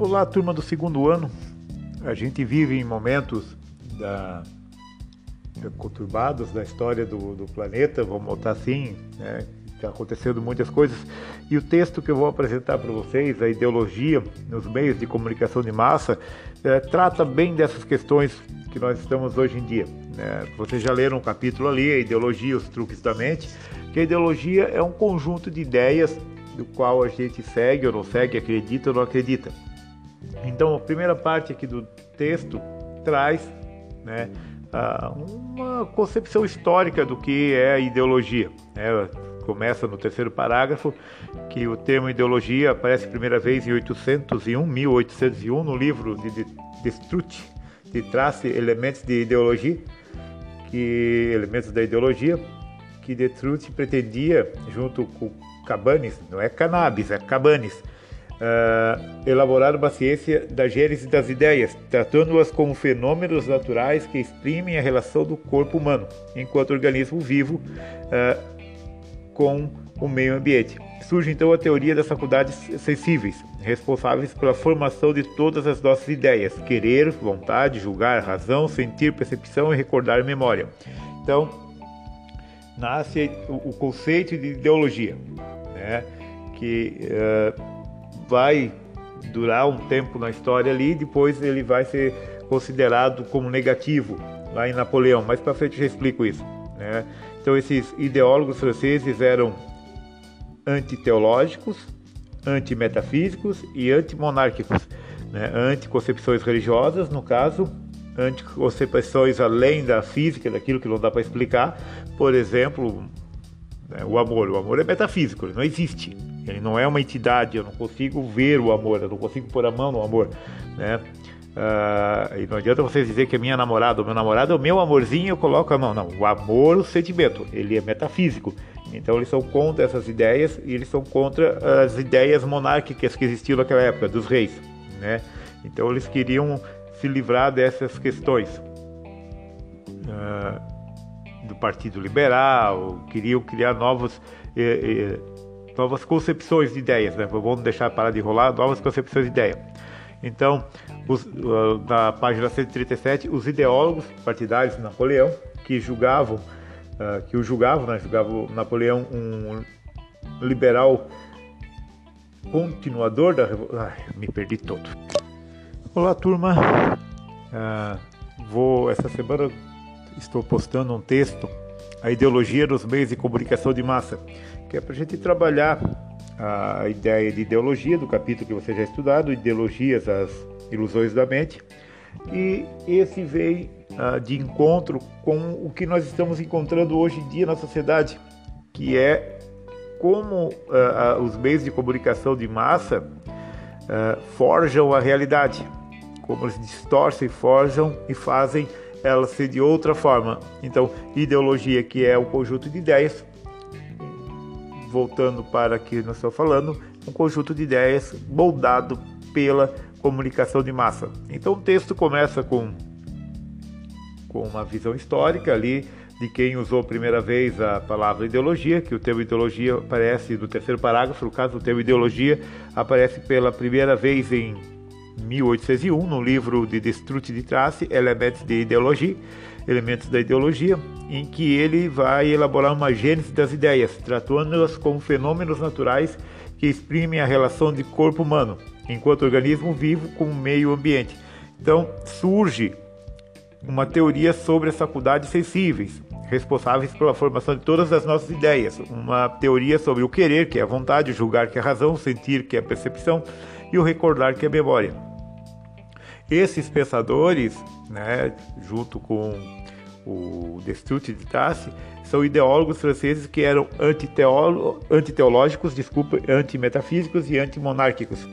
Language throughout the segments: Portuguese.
Olá, turma do segundo ano. A gente vive em momentos da, conturbados da história do, do planeta, vamos botar assim, né? está acontecendo muitas coisas. E o texto que eu vou apresentar para vocês, a ideologia nos meios de comunicação de massa, é, trata bem dessas questões que nós estamos hoje em dia. Né? Vocês já leram um capítulo ali, a ideologia, os truques da mente, que a ideologia é um conjunto de ideias do qual a gente segue ou não segue, acredita ou não acredita. Então, a primeira parte aqui do texto traz né, uma concepção histórica do que é ideologia. Né? Começa no terceiro parágrafo que o termo ideologia aparece primeira vez em 801, 1801, no livro de Destrutt, de Trace Elementos de Ideologia, que elementos da ideologia, que Destrutt pretendia, junto com Cabanes, não é cannabis, é Cabanes, uh, elaborar uma ciência da gênese das ideias, tratando-as como fenômenos naturais que exprimem a relação do corpo humano, enquanto organismo vivo, uh, com o meio ambiente. Surge então a teoria das faculdades sensíveis, responsáveis pela formação de todas as nossas ideias: querer, vontade, julgar, razão, sentir, percepção e recordar memória. Então, nasce o, conceito de ideologia, né? que uh, vai durar um tempo na história ali, depois ele vai ser considerado como negativo lá em Napoleão. Mais para frente eu já explico isso. Né? Então esses ideólogos franceses eram antiteológicos, antimetafísicos e antimonárquicos, né? anticoncepções religiosas, no caso, anticoncepções além da física, daquilo que não dá para explicar. Por exemplo, né? o amor. O amor é metafísico, ele não existe. Ele não é uma entidade, eu não consigo ver o amor, eu não consigo pôr a mão no amor, né? Uh, e não adianta vocês dizer que é minha namorada ou meu namorado é o meu amorzinho, eu coloco a mão. Não, o amor, o sentimento, ele é metafísico. Então eles são contra essas ideias e eles são contra as ideias monárquicas que existiam naquela época, dos reis, né? Então eles queriam se livrar dessas questões. Uh, do Partido Liberal, queriam criar novos eh, eh, novas concepções de ideias, né? Vamos deixar parar de rolar, novas concepções de ideia. Então, os, uh, na página 137, os ideólogos partidários de Napoleão, que julgavam, uh, que o julgavam, né? julgavam Napoleão um liberal continuador da revolução. Me perdi todo. Olá, turma. Uh, vou essa semana estou postando um texto, a ideologia dos meios de comunicação de massa, que é para a gente trabalhar a ideia de ideologia do capítulo que você já estudado, ideologias, as ilusões da mente, e esse veio uh, de encontro com o que nós estamos encontrando hoje em dia na sociedade, que é como uh, os meios de comunicação de massa uh, forjam a realidade, como eles distorcem, forjam e fazem ela ser de outra forma. Então, ideologia, que é um conjunto de ideias, voltando para que nós estamos falando, um conjunto de ideias moldado pela comunicação de massa. Então, o texto começa com, com uma visão histórica ali de quem usou a primeira vez a palavra ideologia, que o termo ideologia aparece no terceiro parágrafo, no caso, o termo ideologia aparece pela primeira vez em 1801, no livro de Destrutti de Trace, Elementos de Ideologia, Elementos da Ideologia, em que ele vai elaborar uma gênese das ideias, tratando-as como fenômenos naturais que exprimem a relação de corpo humano, enquanto organismo vivo com o meio ambiente. Então, surge uma teoria sobre as faculdades sensíveis, responsáveis pela formação de todas as nossas ideias, uma teoria sobre o querer, que é a vontade, o julgar, que é a razão, o sentir, que é a percepção, e o recordar, que é a memória. Esses pensadores, né, junto com o Destutt de Tassi, são ideólogos franceses que eram antiteológicos, desculpa, antimetafísicos e antimonárquicos,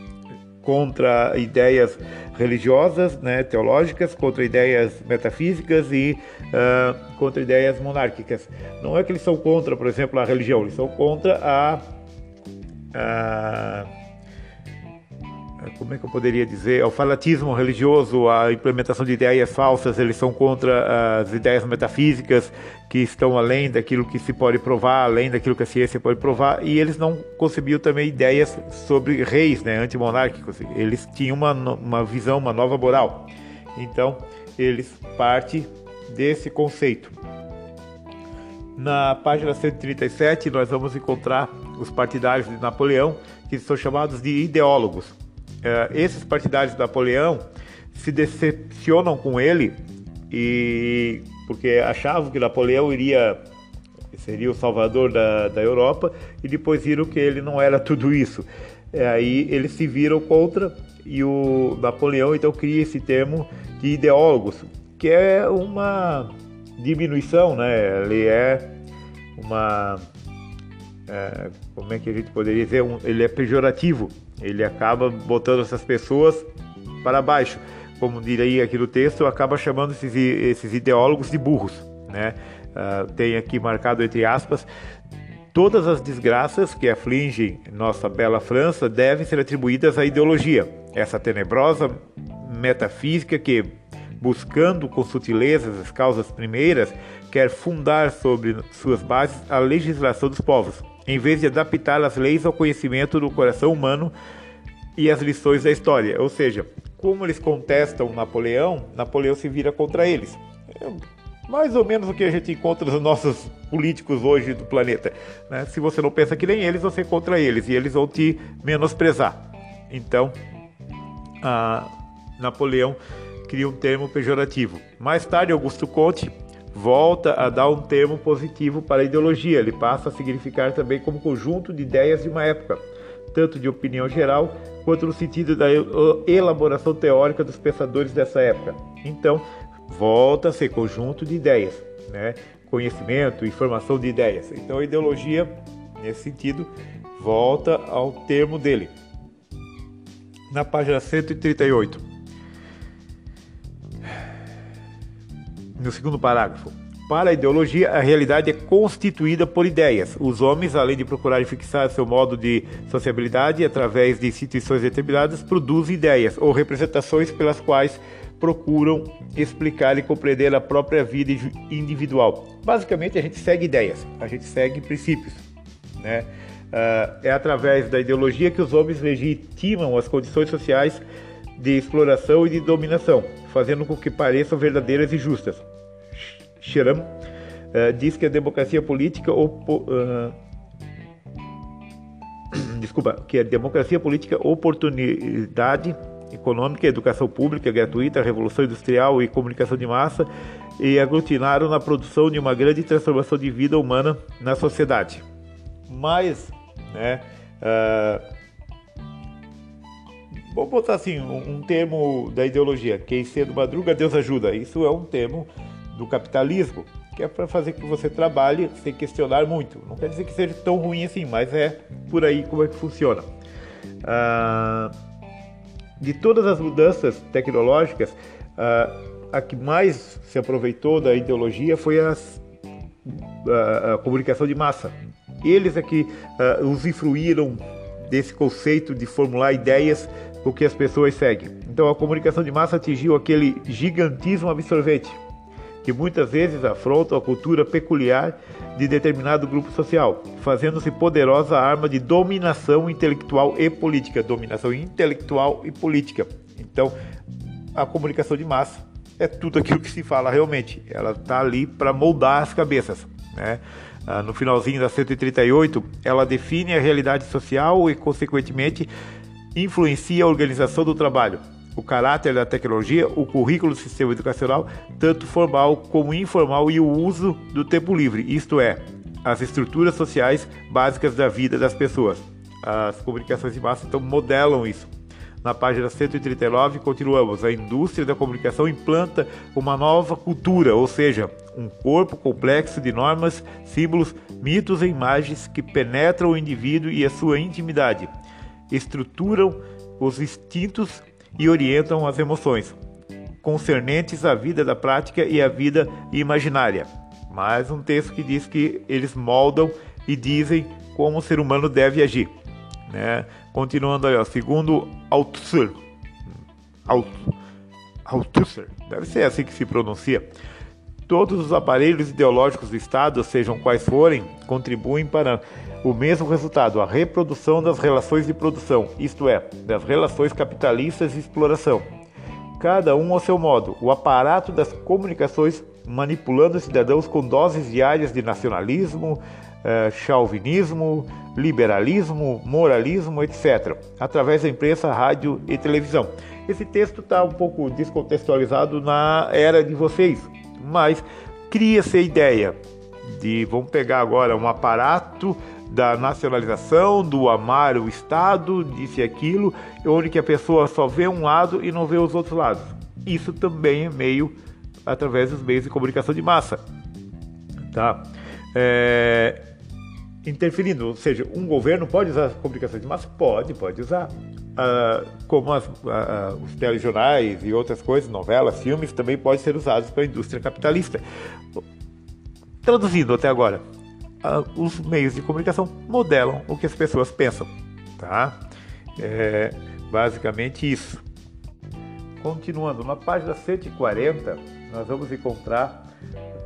contra ideias religiosas, né, teológicas, contra ideias metafísicas e uh, contra ideias monárquicas. Não é que eles são contra, por exemplo, a religião, eles são contra a, a como é que eu poderia dizer, ao fanatismo religioso, à implementação de ideias falsas, eles são contra as ideias metafísicas que estão além daquilo que se pode provar, além daquilo que a ciência pode provar, e eles não concebiam também ideias sobre reis, né, antimonárquicos. Eles tinham uma, uma visão, uma nova moral. Então, eles partem desse conceito. Na página 137, nós vamos encontrar os partidários de Napoleão, que são chamados de ideólogos. É, esses partidários de Napoleão se decepcionam com ele e porque achavam que Napoleão iria seria o salvador da, da Europa e depois viram que ele não era tudo isso. É, aí eles se viram contra e o Napoleão então cria esse termo de ideólogos, que é uma diminuição, né? Ele é uma é, como é que a gente poderia dizer, um, ele é pejorativo, ele acaba botando essas pessoas para baixo. Como diria aqui no texto, acaba chamando esses, esses ideólogos de burros. Né? Uh, tem aqui marcado entre aspas, todas as desgraças que afligem nossa bela França devem ser atribuídas à ideologia, essa tenebrosa metafísica que, buscando com sutilezas as causas primeiras, quer fundar sobre suas bases a legislação dos povos em vez de adaptar as leis ao conhecimento do coração humano e as lições da história. Ou seja, como eles contestam Napoleão, Napoleão se vira contra eles. É mais ou menos o que a gente encontra nos nossos políticos hoje do planeta. Né? Se você não pensa que nem eles, você é contra eles e eles vão te menosprezar. Então, Napoleão cria um termo pejorativo. Mais tarde, Augusto Conte volta a dar um termo positivo para a ideologia. Ele passa a significar também como conjunto de ideias de uma época, tanto de opinião geral quanto no sentido da elaboração teórica dos pensadores dessa época. Então, volta a ser conjunto de ideias, né? conhecimento, informação de ideias. Então, a ideologia, nesse sentido, volta ao termo dele. Na página 138. No segundo parágrafo. Para a ideologia, a realidade é constituída por ideias. Os homens, além de procurarem fixar seu modo de sociabilidade através de instituições determinadas, produzem ideias ou representações pelas quais procuram explicar e compreender a própria vida individual. Basicamente, a gente segue ideias, a gente segue princípios. Né? Uh, é através da ideologia que os homens legitimam as condições sociais de exploração e de dominação, fazendo com que pareçam verdadeiras e justas. Sheram uh, diz que a democracia política uh, desculpa, que a democracia política oportunidade econômica, educação pública gratuita, revolução industrial e comunicação de massa e aglutinaram na produção de uma grande transformação de vida humana na sociedade. Mas, né, uh, Vamos botar assim, um, um termo da ideologia, quem cedo madruga, Deus ajuda. Isso é um termo do capitalismo, que é para fazer que você trabalhe sem questionar muito. Não quer dizer que seja tão ruim assim, mas é por aí como é que funciona. Ah, de todas as mudanças tecnológicas, ah, a que mais se aproveitou da ideologia foi as, a, a comunicação de massa. Eles é que ah, usufruíram desse conceito de formular ideias o que as pessoas seguem. Então a comunicação de massa atingiu aquele gigantismo absorvente, que muitas vezes afronta a cultura peculiar de determinado grupo social, fazendo-se poderosa arma de dominação intelectual e política. Dominação intelectual e política. Então, a comunicação de massa é tudo aquilo que se fala realmente. Ela está ali para moldar as cabeças. Né? Ah, no finalzinho da 138, ela define a realidade social e, consequentemente, influencia a organização do trabalho, o caráter da tecnologia, o currículo do sistema educacional, tanto formal como informal, e o uso do tempo livre, isto é, as estruturas sociais básicas da vida das pessoas. As comunicações de massa então modelam isso. Na página 139, continuamos. A indústria da comunicação implanta uma nova cultura, ou seja, um corpo complexo de normas, símbolos, mitos e imagens que penetram o indivíduo e a sua intimidade estruturam os instintos e orientam as emoções, concernentes à vida da prática e à vida imaginária. Mais um texto que diz que eles moldam e dizem como o ser humano deve agir. Né? Continuando aí, ó, segundo Althusser, Althusser, deve ser assim que se pronuncia, todos os aparelhos ideológicos do Estado, sejam quais forem, contribuem para o mesmo resultado, a reprodução das relações de produção, isto é, das relações capitalistas de exploração. Cada um ao seu modo, o aparato das comunicações manipulando os cidadãos com doses diárias de nacionalismo, eh, chauvinismo, liberalismo, moralismo, etc., através da imprensa, rádio e televisão. Esse texto está um pouco descontextualizado na era de vocês, mas cria-se a ideia de vamos pegar agora um aparato da nacionalização, do amar o Estado, disse aquilo, onde que a pessoa só vê um lado e não vê os outros lados. Isso também é meio através dos meios de comunicação de massa, tá? É, interferindo, ou seja, um governo pode usar comunicação de massa? Pode, pode usar. Ah, como as, ah, os telejornais e outras coisas, novelas, filmes, também podem ser usados pela indústria capitalista. Traduzindo até agora, os meios de comunicação modelam o que as pessoas pensam, tá? É basicamente isso. Continuando, na página 140, nós vamos encontrar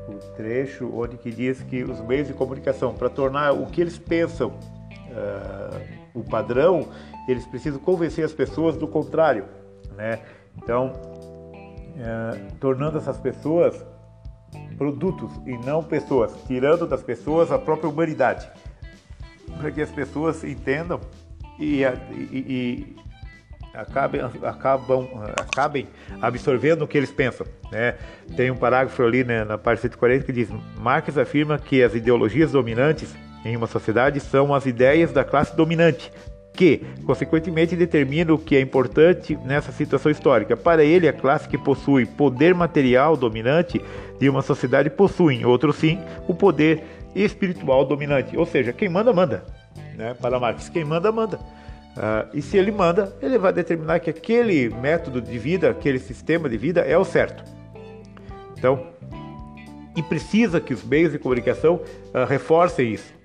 o trecho onde que diz que os meios de comunicação, para tornar o que eles pensam uh, o padrão, eles precisam convencer as pessoas do contrário, né? Então, uh, tornando essas pessoas produtos e não pessoas, tirando das pessoas a própria humanidade, para que as pessoas entendam e, e, e acabem, acabam, acabem absorvendo o que eles pensam. Né? Tem um parágrafo ali né, na parte 140 que diz: Marx afirma que as ideologias dominantes em uma sociedade são as ideias da classe dominante, que, consequentemente, determina o que é importante nessa situação histórica. Para ele, a classe que possui poder material dominante de uma sociedade possui, outro sim, o poder espiritual dominante. Ou seja, quem manda, manda. Né? Para Marx, quem manda, manda. Uh, e se ele manda, ele vai determinar que aquele método de vida, aquele sistema de vida é o certo. Então, e precisa que os meios de comunicação uh, reforcem isso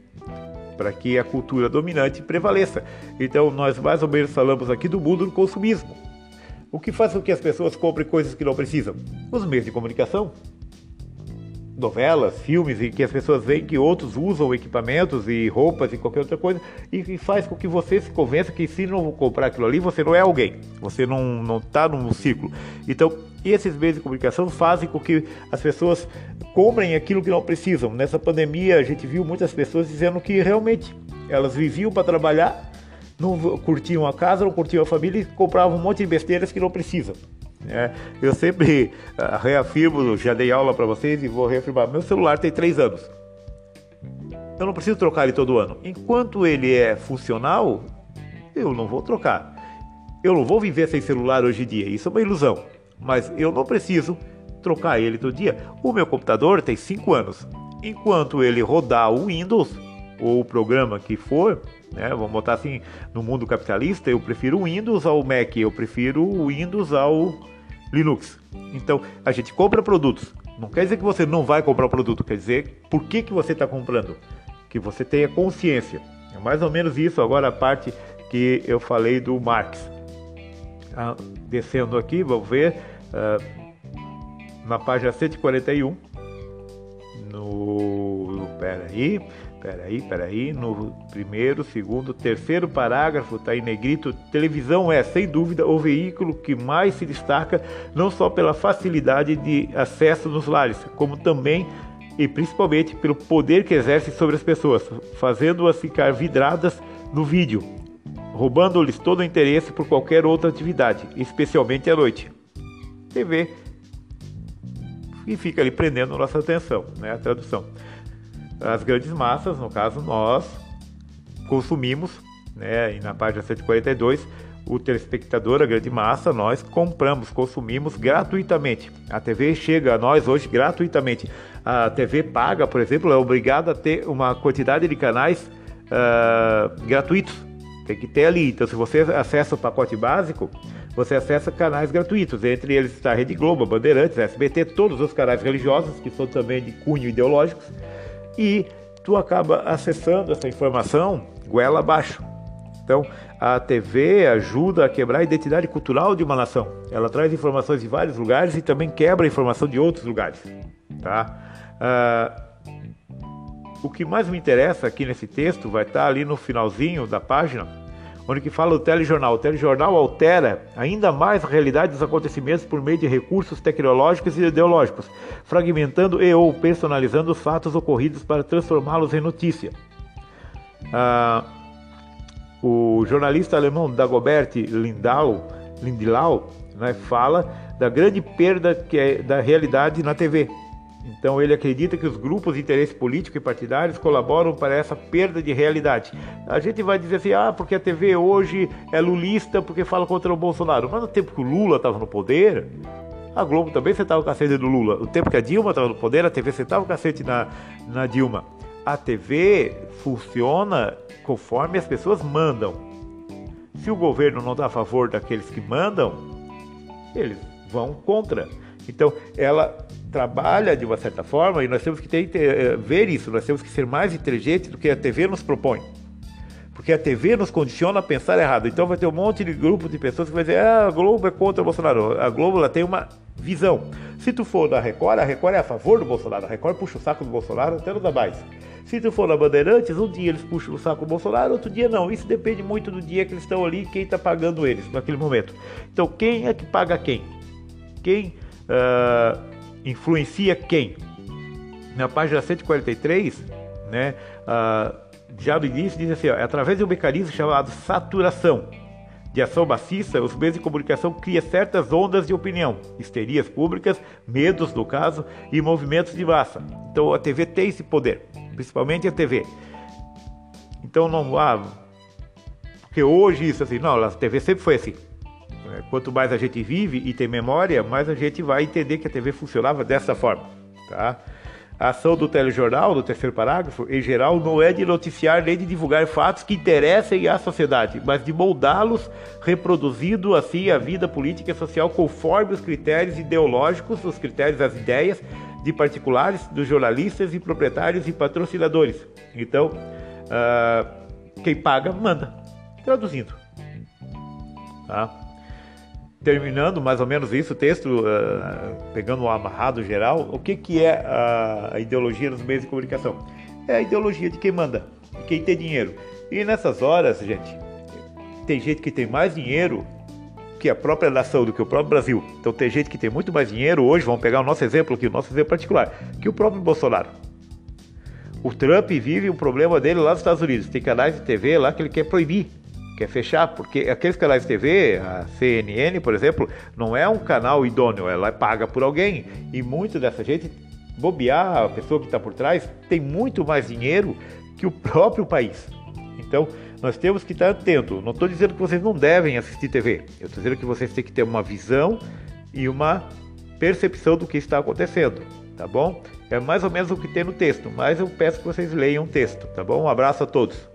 para que a cultura dominante prevaleça. Então, nós mais ou menos falamos aqui do mundo do consumismo. O que faz com que as pessoas comprem coisas que não precisam? Os meios de comunicação. Novelas, filmes em que as pessoas veem que outros usam equipamentos e roupas e qualquer outra coisa e faz com que você se convença que se não comprar aquilo ali, você não é alguém, você não está num ciclo. Então, esses meios de comunicação fazem com que as pessoas comprem aquilo que não precisam. Nessa pandemia, a gente viu muitas pessoas dizendo que realmente elas viviam para trabalhar, não curtiam a casa, não curtiam a família e compravam um monte de besteiras que não precisam. É, eu sempre uh, reafirmo, já dei aula para vocês e vou reafirmar: meu celular tem três anos. Eu não preciso trocar ele todo ano. Enquanto ele é funcional, eu não vou trocar. Eu não vou viver sem celular hoje em dia. Isso é uma ilusão. Mas eu não preciso trocar ele todo dia. O meu computador tem 5 anos. Enquanto ele rodar o Windows ou o programa que for, né, vamos botar assim, no mundo capitalista, eu prefiro o Windows ao Mac, eu prefiro o Windows ao Linux. Então, a gente compra produtos. Não quer dizer que você não vai comprar o produto, quer dizer por que, que você está comprando. Que você tenha consciência. É mais ou menos isso agora a parte que eu falei do Marx. Ah, descendo aqui, vamos ver. Ah, na página 141, no. Peraí, peraí, peraí. No primeiro, segundo, terceiro parágrafo, está em negrito. Televisão é, sem dúvida, o veículo que mais se destaca, não só pela facilidade de acesso nos lares, como também e principalmente pelo poder que exerce sobre as pessoas, fazendo-as ficar vidradas no vídeo, roubando-lhes todo o interesse por qualquer outra atividade, especialmente à noite. TV e fica ali prendendo nossa atenção, né? A tradução. As grandes massas, no caso nós, consumimos, né? E na página 142, o telespectador, a grande massa, nós compramos, consumimos gratuitamente. A TV chega a nós hoje gratuitamente. A TV paga, por exemplo, é obrigada a ter uma quantidade de canais uh, gratuitos. Tem que ter ali. Então, se você acessa o pacote básico, você acessa canais gratuitos, entre eles está a Rede Globo, Bandeirantes, SBT, todos os canais religiosos, que são também de cunho ideológicos, e tu acaba acessando essa informação goela abaixo. Então, a TV ajuda a quebrar a identidade cultural de uma nação. Ela traz informações de vários lugares e também quebra a informação de outros lugares. Tá? Ah, o que mais me interessa aqui nesse texto vai estar ali no finalzinho da página, onde que fala o telejornal. O telejornal altera ainda mais a realidade dos acontecimentos por meio de recursos tecnológicos e ideológicos, fragmentando e ou personalizando os fatos ocorridos para transformá-los em notícia. Ah, o jornalista alemão Dagobert Lindau, né, fala da grande perda que é da realidade na TV. Então ele acredita que os grupos de interesse político e partidários colaboram para essa perda de realidade. A gente vai dizer assim, ah, porque a TV hoje é lulista porque fala contra o Bolsonaro. Mas no tempo que o Lula estava no poder, a Globo também sentava o cacete do Lula. O tempo que a Dilma estava no poder, a TV sentava o cacete na, na Dilma. A TV funciona conforme as pessoas mandam. Se o governo não está a favor daqueles que mandam, eles vão contra. Então, ela trabalha de uma certa forma e nós temos que ter, ter, ver isso, nós temos que ser mais inteligentes do que a TV nos propõe. Porque a TV nos condiciona a pensar errado. Então vai ter um monte de grupo de pessoas que vai dizer: ah, a Globo é contra o Bolsonaro. A Globo ela tem uma visão. Se tu for da Record, a Record é a favor do Bolsonaro. A Record puxa o saco do Bolsonaro até não dá mais. Se tu for na Bandeirantes, um dia eles puxam o saco do Bolsonaro, outro dia não. Isso depende muito do dia que eles estão ali e quem está pagando eles naquele momento. Então, quem é que paga quem? Quem uh, influencia quem? Na página 143, né, no início diz assim: ó, é através de um mecanismo chamado saturação de ação maciça, os meios de comunicação criam certas ondas de opinião, histerias públicas, medos no caso, e movimentos de massa. Então a TV tem esse poder principalmente a TV. Então não há. Porque hoje isso assim, não, a TV sempre foi assim. É, quanto mais a gente vive e tem memória, mais a gente vai entender que a TV funcionava dessa forma. Tá? A ação do telejornal, do terceiro parágrafo, em geral, não é de noticiar nem de divulgar fatos que interessem à sociedade, mas de moldá-los, reproduzindo assim a vida política e social conforme os critérios ideológicos, os critérios das ideias de particulares, dos jornalistas e proprietários e patrocinadores. Então, uh, quem paga, manda. Traduzindo. Tá? Terminando mais ou menos isso, o texto, uh, pegando o amarrado geral, o que, que é a, a ideologia nos meios de comunicação? É a ideologia de quem manda, de quem tem dinheiro. E nessas horas, gente, tem gente que tem mais dinheiro que a própria nação, do que o próprio Brasil. Então tem gente que tem muito mais dinheiro hoje, vamos pegar o nosso exemplo aqui, o nosso exemplo particular, que o próprio Bolsonaro. O Trump vive um problema dele lá nos Estados Unidos. Tem canais de TV lá que ele quer proibir, quer fechar, porque aqueles canais de TV, a CNN, por exemplo, não é um canal idôneo, ela é paga por alguém. E muito dessa gente, bobear, a pessoa que está por trás, tem muito mais dinheiro que o próprio país. Então, nós temos que estar atento. Não estou dizendo que vocês não devem assistir TV. Eu estou dizendo que vocês têm que ter uma visão e uma percepção do que está acontecendo, tá bom? É mais ou menos o que tem no texto, mas eu peço que vocês leiam o texto, tá bom? Um abraço a todos.